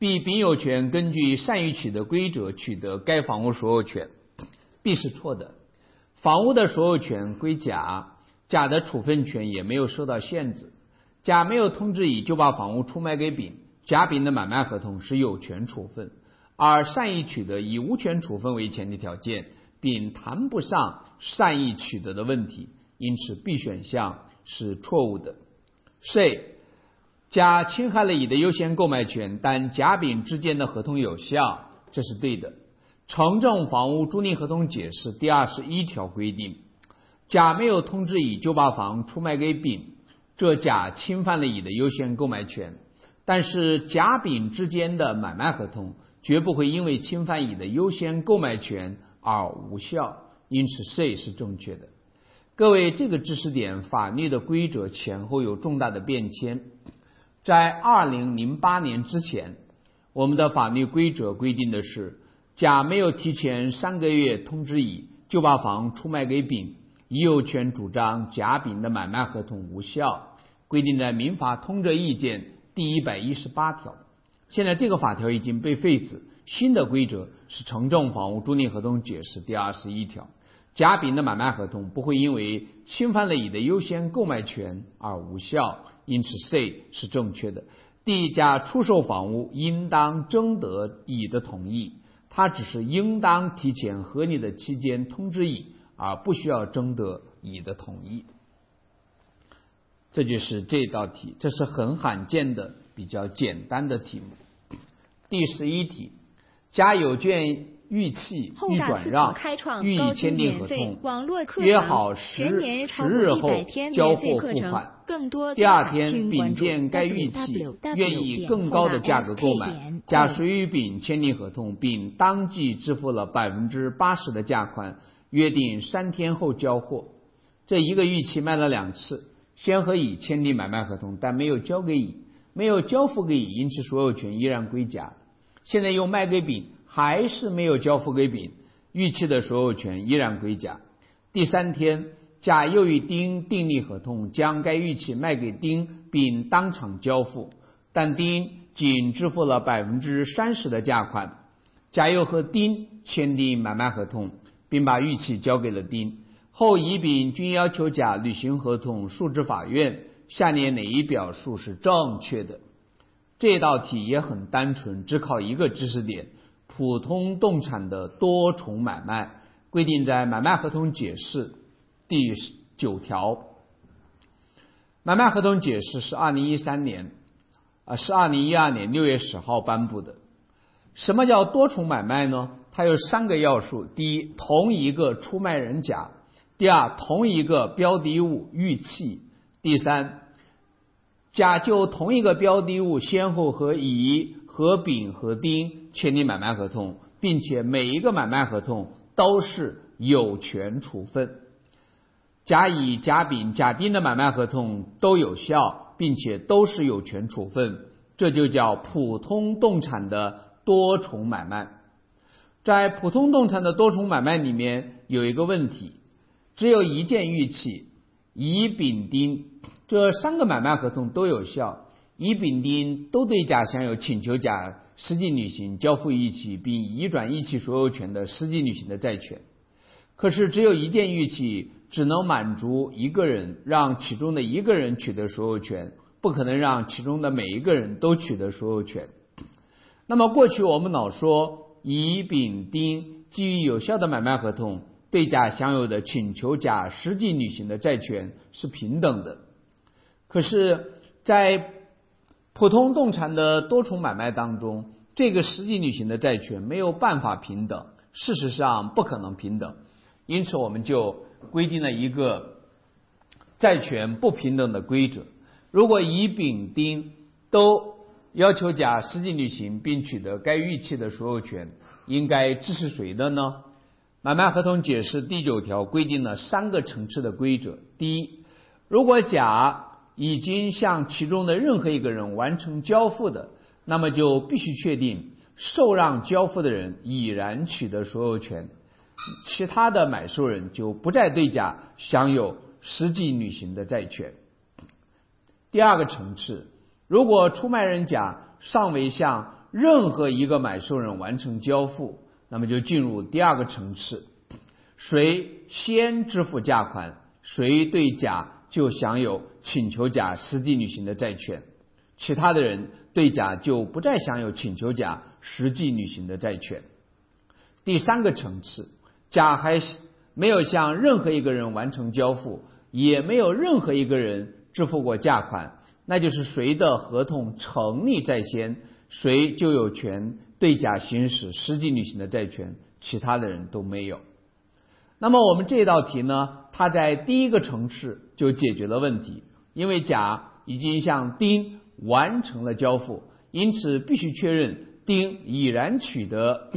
B 丙有权根据善意取得规则取得该房屋所有权，B 是错的。房屋的所有权归甲，甲的处分权也没有受到限制。甲没有通知乙就把房屋出卖给丙，甲丙的买卖合同是有权处分，而善意取得以无权处分为前提条件，丙谈不上善意取得的问题，因此 B 选项。是错误的。C 甲侵害了乙的优先购买权，但甲丙之间的合同有效，这是对的。城镇房屋租赁合同解释第二十一条规定，甲没有通知乙就把房出卖给丙，这甲侵犯了乙的优先购买权。但是甲丙之间的买卖合同绝不会因为侵犯乙的优先购买权而无效，因此 C 是正确的。各位，这个知识点法律的规则前后有重大的变迁。在二零零八年之前，我们的法律规则规定的是，甲没有提前三个月通知乙就把房出卖给丙，乙有权主张甲丙的买卖合同无效，规定在《民法通则意见》第一百一十八条。现在这个法条已经被废止，新的规则是《城镇房屋租赁合同解释》第二十一条。甲丙的买卖合同不会因为侵犯了乙的优先购买权而无效，因此 C 是正确的。地价出售房屋应当征得乙的同意，他只是应当提前合理的期间通知乙，而不需要征得乙的同意。这就是这道题，这是很罕见的比较简单的题目。第十一题，甲有券预期欲转让，欲以签订合同，约好十十日后交货付款。第二天，丙见该玉器，愿以更高的价格购买，甲谁与丙签订合同，丙当即支付了百分之八十的价款，约定三天后交货。这一个玉器卖了两次。先和乙签订买卖合同，但没有交给乙，没有交付给乙，因此所有权依然归甲。现在又卖给丙，还是没有交付给丙，玉器的所有权依然归甲。第三天，甲又与丁订立合同，将该玉器卖给丁，并当场交付，但丁仅支付了百分之三十的价款。甲又和丁签订买卖合同，并把玉器交给了丁。后乙丙均要求甲履行合同，诉至法院。下列哪一表述是正确的？这道题也很单纯，只考一个知识点：普通动产的多重买卖规定在买卖合同解释第九条。买卖合同解释是二零一三年啊，是二零一二年六月十号颁布的。什么叫多重买卖呢？它有三个要素：第一，同一个出卖人甲。第二，同一个标的物预期；第三，甲就同一个标的物先后和乙、和丙、和丁签订买卖合同，并且每一个买卖合同都是有权处分。甲乙、甲丙、甲丁的买卖合同都有效，并且都是有权处分，这就叫普通动产的多重买卖。在普通动产的多重买卖里面，有一个问题。只有一件玉器，乙、丙、丁这三个买卖合同都有效，乙、丙、丁都对甲享有请求甲实际履行交付玉器并移转玉器所有权的实际履行的债权。可是只有一件玉器只能满足一个人，让其中的一个人取得所有权，不可能让其中的每一个人都取得所有权。那么过去我们老说乙、丙、丁基于有效的买卖合同。对甲享有的请求甲实际履行的债权是平等的，可是，在普通动产的多重买卖当中，这个实际履行的债权没有办法平等，事实上不可能平等，因此我们就规定了一个债权不平等的规则：如果乙、丙、丁都要求甲实际履行并取得该预期的所有权，应该支持谁的呢？买卖合同解释第九条规定了三个层次的规则：第一，如果甲已经向其中的任何一个人完成交付的，那么就必须确定受让交付的人已然取得所有权，其他的买受人就不再对甲享有实际履行的债权。第二个层次，如果出卖人甲尚未向任何一个买受人完成交付，那么就进入第二个层次，谁先支付价款，谁对甲就享有请求甲实际履行的债权，其他的人对甲就不再享有请求甲实际履行的债权。第三个层次，甲还没有向任何一个人完成交付，也没有任何一个人支付过价款，那就是谁的合同成立在先，谁就有权。对甲行使实际履行的债权，其他的人都没有。那么我们这道题呢？它在第一个层次就解决了问题，因为甲已经向丁完成了交付，因此必须确认丁已然取得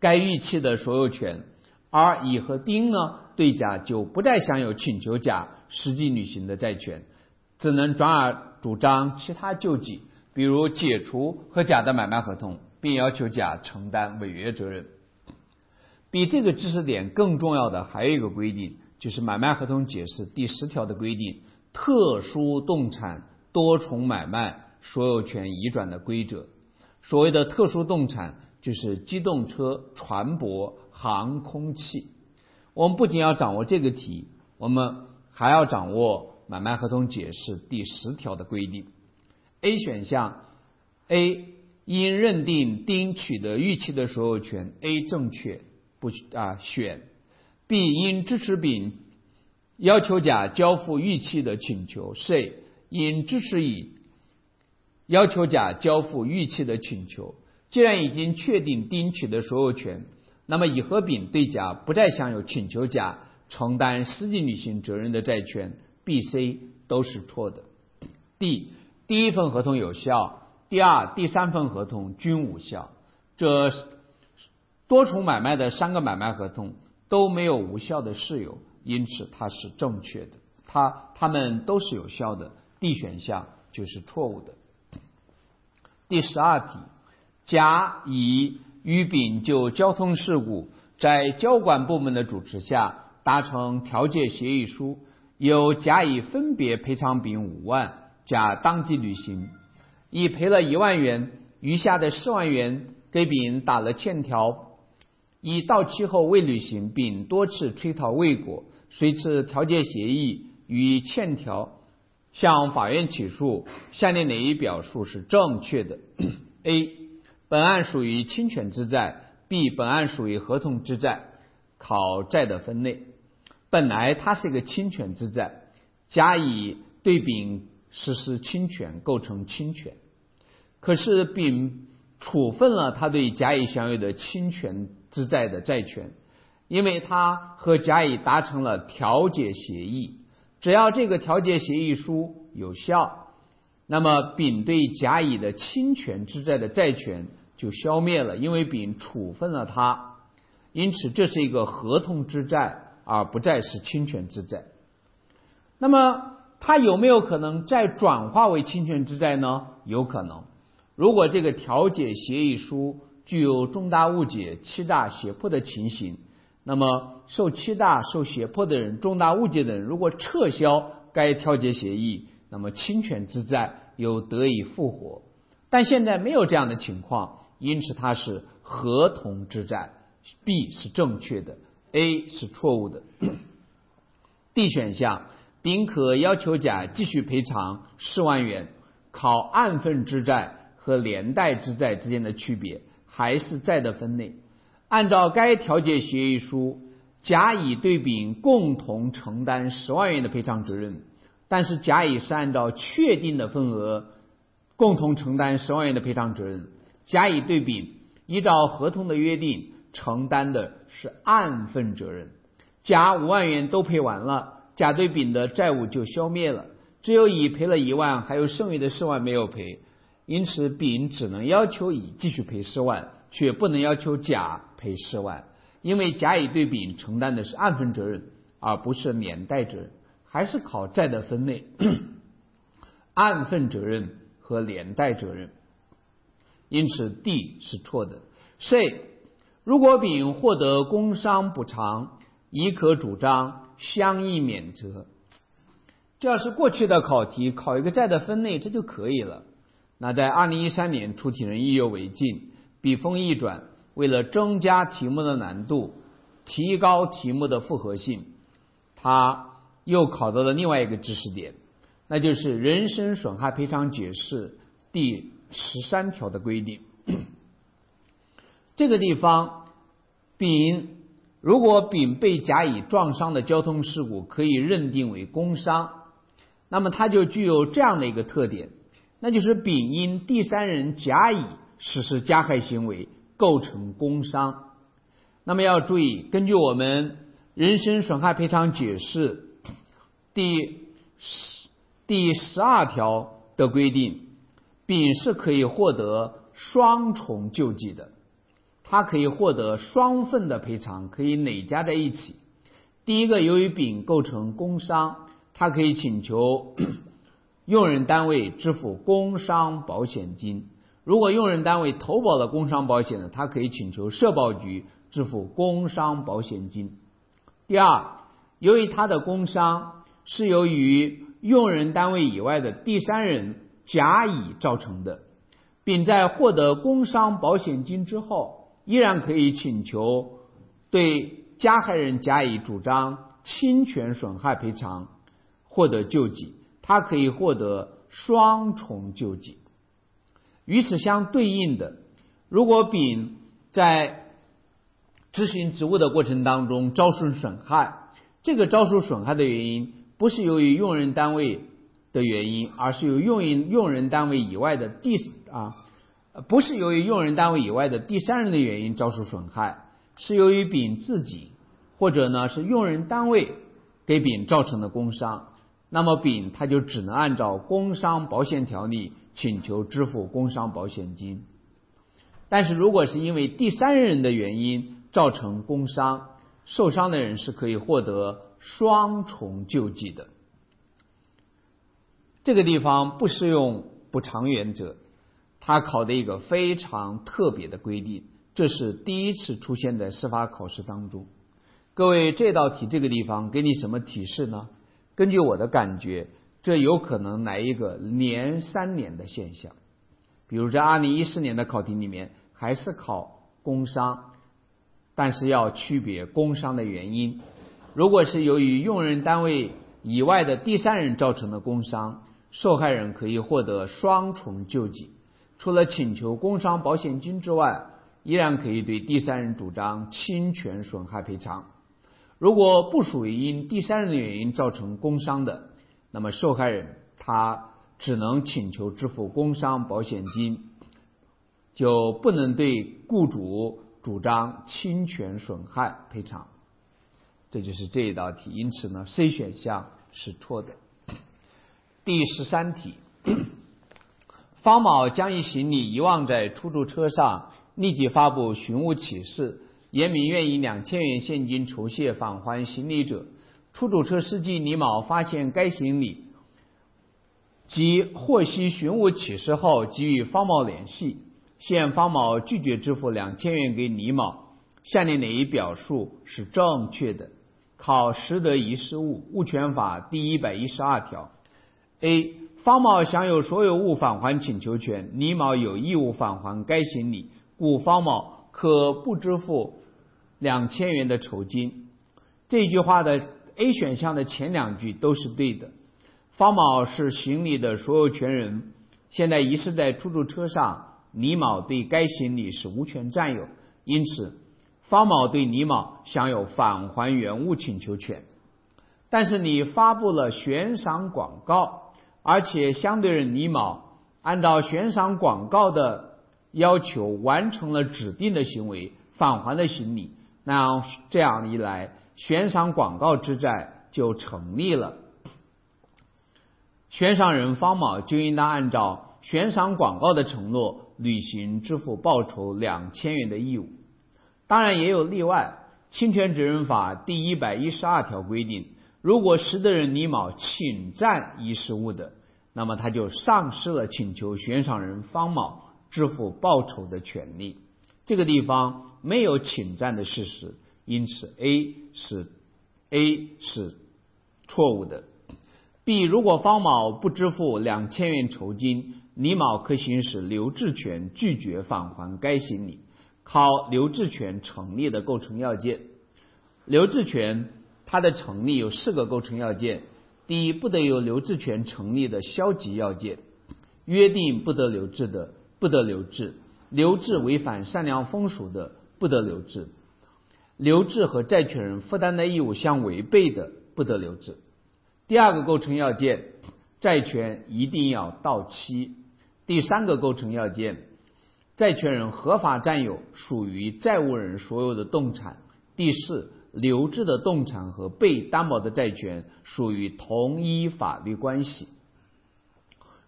该预期的所有权，而乙和丁呢，对甲就不再享有请求甲实际履行的债权，只能转而主张其他救济，比如解除和甲的买卖合同。并要求甲承担违约责任。比这个知识点更重要的还有一个规定，就是买卖合同解释第十条的规定：特殊动产多重买卖所有权移转的规则。所谓的特殊动产，就是机动车、船舶、航空器。我们不仅要掌握这个题，我们还要掌握买卖合同解释第十条的规定。A 选项，A 因认定丁取得预期的所有权，A 正确，不啊选。B 因支持丙要求甲交付预期的请求，C 因支持乙要求甲交付预期的请求。既然已经确定丁取得所有权，那么乙和丙对甲不再享有请求甲承担实际履行责任的债权。B、C 都是错的。D 第一份合同有效，第二、第三份合同均无效。这多重买卖的三个买卖合同都没有无效的事由，因此它是正确的。它它们都是有效的。D 选项就是错误的。第十二题。甲、乙与丙就交通事故在交管部门的主持下达成调解协议书，由甲、乙分别赔偿丙五万，甲当即履行，乙赔了一万元，余下的四万元给丙打了欠条，乙到期后未履行，丙多次催讨未果，遂持调解协议与欠条。向法院起诉，下列哪一表述是正确的？A 本案属于侵权之债，B 本案属于合同之债。考债的分类，本来它是一个侵权之债，甲乙对丙实施侵权，构成侵权。可是丙处分了他对甲乙享有的侵权之债的债权，因为他和甲乙达成了调解协议，只要这个调解协议书有效，那么丙对甲乙的侵权之债的债权。就消灭了，因为丙处分了他，因此这是一个合同之债，而不再是侵权之债。那么，它有没有可能再转化为侵权之债呢？有可能。如果这个调解协议书具有重大误解、欺诈、胁迫的情形，那么受欺诈、受胁迫的人、重大误解的人，如果撤销该调解协议，那么侵权之债又得以复活。但现在没有这样的情况。因此，它是合同之债，B 是正确的，A 是错误的。D 选项，丙可要求甲继续赔偿四万元。考按份之债和连带之债之间的区别，还是债的分类。按照该调解协议书，甲乙对丙共同承担十万元的赔偿责任，但是甲乙是按照确定的份额共同承担十万元的赔偿责任。甲乙对丙依照合同的约定承担的是按份责任，甲五万元都赔完了，甲对丙的债务就消灭了，只有乙赔了一万，还有剩余的四万没有赔，因此丙只能要求乙继续赔四万，却不能要求甲赔四万，因为甲乙对丙承担的是按份责任，而不是连带责任，还是考债的分类，按份责任和连带责任。因此，D 是错的。C，如果丙获得工伤补偿，乙可主张相应免责。这要是过去的考题，考一个债的分类，这就可以了。那在二零一三年出题人意犹未尽，笔锋一转，为了增加题目的难度，提高题目的复合性，他又考到了另外一个知识点，那就是人身损害赔偿解释第。十三条的规定，这个地方，丙如果丙被甲乙撞伤的交通事故可以认定为工伤，那么它就具有这样的一个特点，那就是丙因第三人甲乙实施加害行为构成工伤。那么要注意，根据我们人身损害赔偿解释第十第十二条的规定。丙是可以获得双重救济的，他可以获得双份的赔偿，可以累加在一起。第一个，由于丙构成工伤，他可以请求 用人单位支付工伤保险金；如果用人单位投保了工伤保险呢，他可以请求社保局支付工伤保险金。第二，由于他的工伤是由于用人单位以外的第三人。甲乙造成的，丙在获得工伤保险金之后，依然可以请求对加害人甲乙主张侵权损害赔偿，获得救济。他可以获得双重救济。与此相对应的，如果丙在执行职务的过程当中遭受损害，这个遭受损害的原因不是由于用人单位的原因，而是由用人用人单位以外的第啊，不是由于用人单位以外的第三人的原因遭受损害，是由于丙自己或者呢是用人单位给丙造成的工伤，那么丙他就只能按照工伤保险条例请求支付工伤保险金。但是如果是因为第三人的原因造成工伤，受伤的人是可以获得双重救济的。这个地方不适用补偿原则，它考的一个非常特别的规定，这是第一次出现在司法考试当中。各位，这道题这个地方给你什么提示呢？根据我的感觉，这有可能来一个连三年的现象。比如在二零一四年的考题里面，还是考工伤，但是要区别工伤的原因。如果是由于用人单位以外的第三人造成的工伤，受害人可以获得双重救济，除了请求工伤保险金之外，依然可以对第三人主张侵权损害赔偿。如果不属于因第三人的原因造成工伤的，那么受害人他只能请求支付工伤保险金，就不能对雇主主张侵权损害赔偿。这就是这一道题，因此呢，C 选项是错的。第十三题，方某将一行李遗忘在出租车上，立即发布寻物启事，言明愿以两千元现金酬谢返还行李者。出租车司机李某发现该行李，即获悉寻物启事后，即与方某联系，现方某拒绝支付两千元给李某。下列哪一表述是正确的？考实得遗失物物权法第一百一十二条。A. 方某享有所有物返还请求权，李某有义务返还该行李，故方某可不支付两千元的酬金。这句话的 A 选项的前两句都是对的。方某是行李的所有权人，现在遗失在出租车上，李某对该行李是无权占有，因此方某对李某享有返还原物请求权。但是你发布了悬赏广告。而且相对人李某按照悬赏广告的要求完成了指定的行为，返还了行李，那这样一来，悬赏广告之债就成立了。悬赏人方某就应当按照悬赏广告的承诺履行支付报酬两千元的义务。当然也有例外，《侵权责任法》第一百一十二条规定。如果拾得人李某侵占遗失物的，那么他就丧失了请求悬赏人方某支付报酬的权利。这个地方没有侵占的事实，因此 A 是 A 是错误的。B 如果方某不支付两千元酬金，李某可行使留置权拒绝返还该行李。考留置权成立的构成要件，留置权。它的成立有四个构成要件：第一，不得有留置权成立的消极要件，约定不得留置的不得留置，留置违反善良风俗的不得留置，留置和债权人负担的义务相违背的不得留置。第二个构成要件，债权一定要到期。第三个构成要件，债权人合法占有属于债务人所有的动产。第四。留置的动产和被担保的债权属于同一法律关系。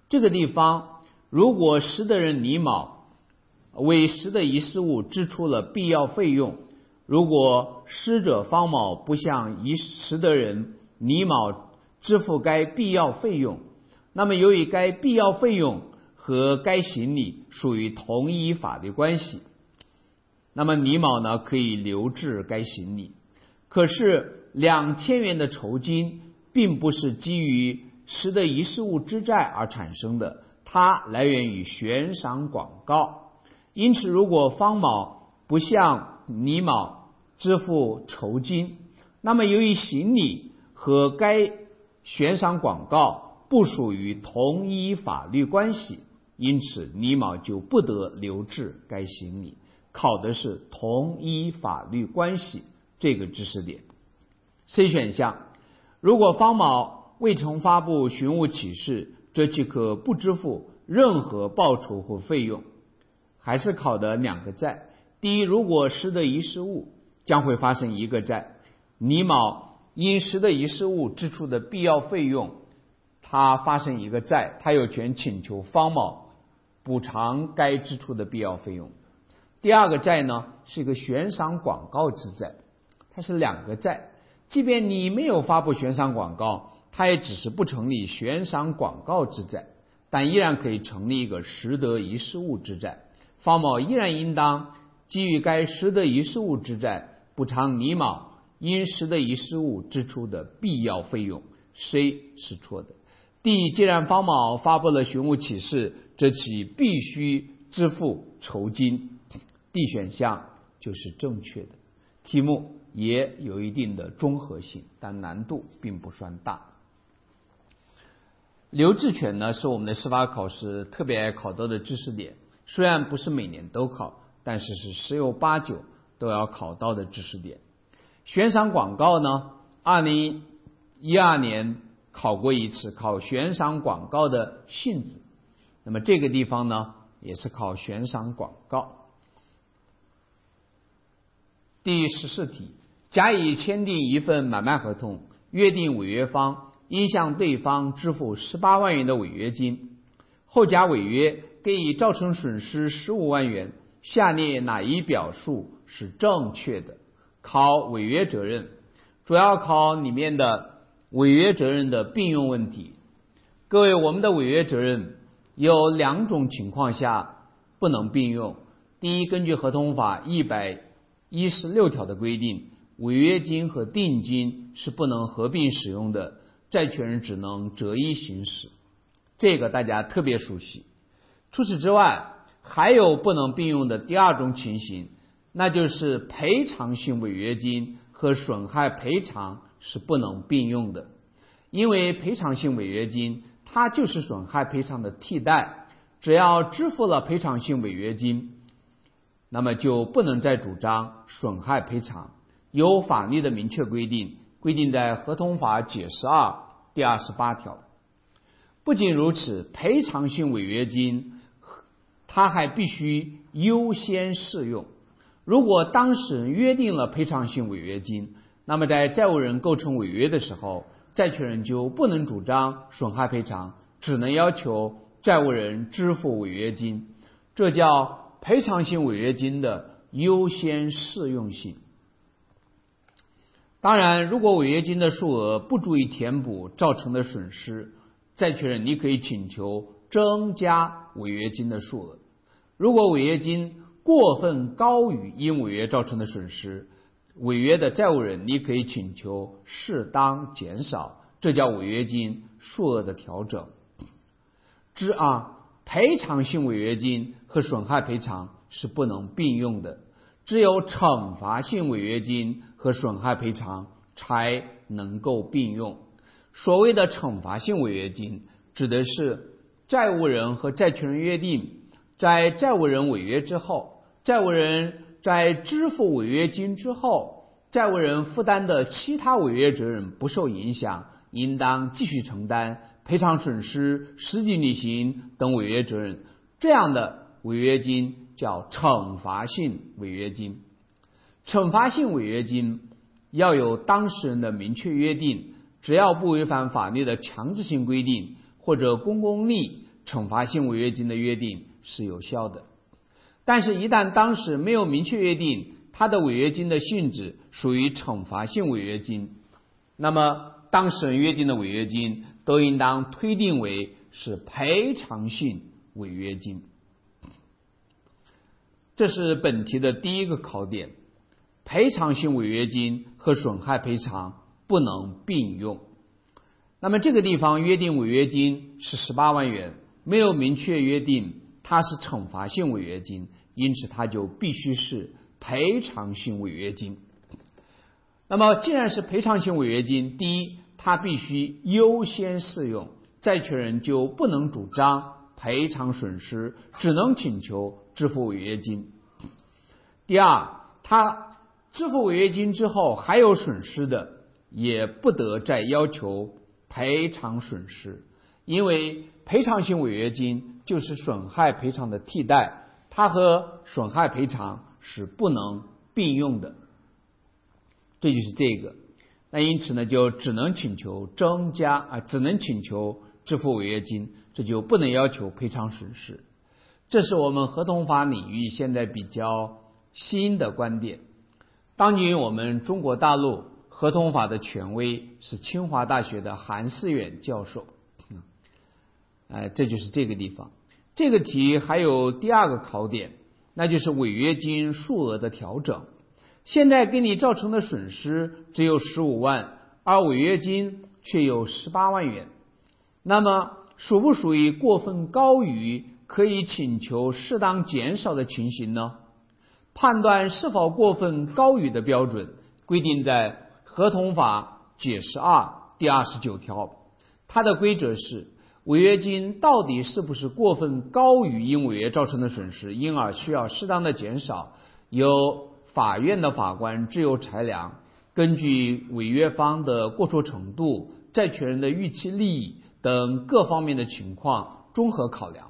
这个地方，如果拾得人李某为拾得遗失物支出了必要费用，如果失者方某不向遗拾得人李某支付该必要费用，那么由于该必要费用和该行李属于同一法律关系，那么李某呢可以留置该行李。可是两千元的酬金并不是基于拾得遗失物之债而产生的，它来源于悬赏广告。因此，如果方某不向李某支付酬金，那么由于行李和该悬赏广告不属于同一法律关系，因此李某就不得留置该行李。考的是同一法律关系这个知识点。C 选项，如果方某未曾发布寻物启事，则即可不支付任何报酬或费用。还是考的两个债。第一，如果失得遗失物，将会发生一个债。李某因失得遗失物支出的必要费用，他发生一个债，他有权请求方某补偿该支出的必要费用。第二个债呢，是一个悬赏广告之债，它是两个债。即便你没有发布悬赏广告，它也只是不成立悬赏广告之债，但依然可以成立一个拾得遗失物之债。方某依然应当基于该拾得遗失物之债补偿李某因拾得遗失物支出的必要费用。C 是错的。D，既然方某发布了寻物启事，则其必须支付酬金。D 选项就是正确的。题目。也有一定的综合性，但难度并不算大。留置权呢，是我们的司法考试特别爱考到的知识点。虽然不是每年都考，但是是十有八九都要考到的知识点。悬赏广告呢，二零一二年考过一次，考悬赏广告的性质。那么这个地方呢，也是考悬赏广告。第十四题。甲乙签订一份买卖合同，约定违约方应向对方支付十八万元的违约金。后甲违约，给乙造成损失十五万元。下列哪一表述是正确的？考违约责任，主要考里面的违约责任的并用问题。各位，我们的违约责任有两种情况下不能并用。第一，根据合同法一百一十六条的规定。违约金和定金是不能合并使用的，债权人只能择一行使，这个大家特别熟悉。除此之外，还有不能并用的第二种情形，那就是赔偿性违约金和损害赔偿是不能并用的，因为赔偿性违约金它就是损害赔偿的替代，只要支付了赔偿性违约金，那么就不能再主张损害赔偿。有法律的明确规定，规定在《合同法》解释二第二十八条。不仅如此，赔偿性违约金，它还必须优先适用。如果当事人约定了赔偿性违约金，那么在债务人构成违约的时候，债权人就不能主张损害赔偿，只能要求债务人支付违约金。这叫赔偿性违约金的优先适用性。当然，如果违约金的数额不足以填补造成的损失，债权人你可以请求增加违约金的数额。如果违约金过分高于因违约造成的损失，违约的债务人你可以请求适当减少，这叫违约金数额的调整。之二，赔偿性违约金和损害赔偿是不能并用的。只有惩罚性违约金和损害赔偿才能够并用。所谓的惩罚性违约金，指的是债务人和债权人约定，在债务人违约之后，债务人在支付违约金之后，债务人负担的其他违约责任不受影响，应当继续承担赔偿损失、实际履行等违约责任。这样的违约金。叫惩罚性违约金，惩罚性违约金要有当事人的明确约定，只要不违反法律的强制性规定或者公共利，惩罚性违约金的约定是有效的。但是，一旦当事人没有明确约定他的违约金的性质属于惩罚性违约金，那么当事人约定的违约金都应当推定为是赔偿性违约金。这是本题的第一个考点，赔偿性违约金和损害赔偿不能并用。那么这个地方约定违约金是十八万元，没有明确约定它是惩罚性违约金，因此它就必须是赔偿性违约金。那么既然是赔偿性违约金，第一，它必须优先适用；债权人就不能主张赔偿损失，只能请求支付违约金。第二，他支付违约金之后还有损失的，也不得再要求赔偿损失，因为赔偿性违约金就是损害赔偿的替代，它和损害赔偿是不能并用的。这就是这个，那因此呢，就只能请求增加啊，只能请求支付违约金，这就不能要求赔偿损失。这是我们合同法领域现在比较新的观点。当年我们中国大陆合同法的权威是清华大学的韩思远教授。哎，这就是这个地方。这个题还有第二个考点，那就是违约金数额的调整。现在给你造成的损失只有十五万，而违约金却有十八万元，那么属不属于过分高于可以请求适当减少的情形呢？判断是否过分高于的标准规定在合同法解释二第二十九条，它的规则是违约金到底是不是过分高于因违约造成的损失，因而需要适当的减少，由。法院的法官自由裁量，根据违约方的过错程度、债权人的预期利益等各方面的情况综合考量。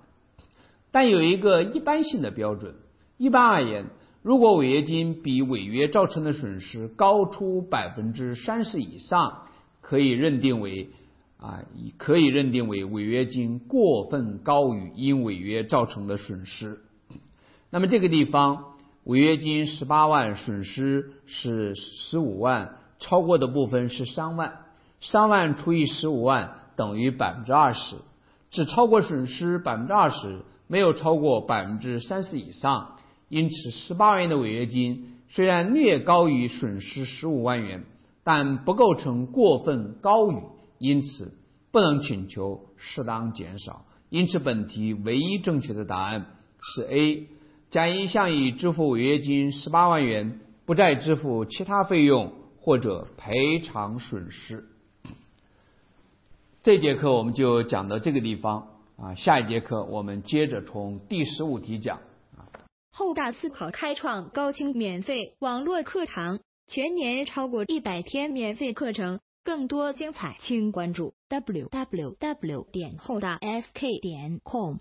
但有一个一般性的标准：一般而言，如果违约金比违约造成的损失高出百分之三十以上，可以认定为啊，可以认定为违约金过分高于因违约造成的损失。那么这个地方。违约金十八万，损失是十五万，超过的部分是三万，三万除以十五万等于百分之二十，只超过损失百分之二十，没有超过百分之三十以上，因此十八万元的违约金虽然略高于损失十五万元，但不构成过分高于，因此不能请求适当减少，因此本题唯一正确的答案是 A。甲因向乙支付违约金十八万元，不再支付其他费用或者赔偿损失。这节课我们就讲到这个地方啊，下一节课我们接着从第十五题讲。后大思考开创高清免费网络课堂，全年超过一百天免费课程，更多精彩请关注 w w w. 点后大 s k 点 com。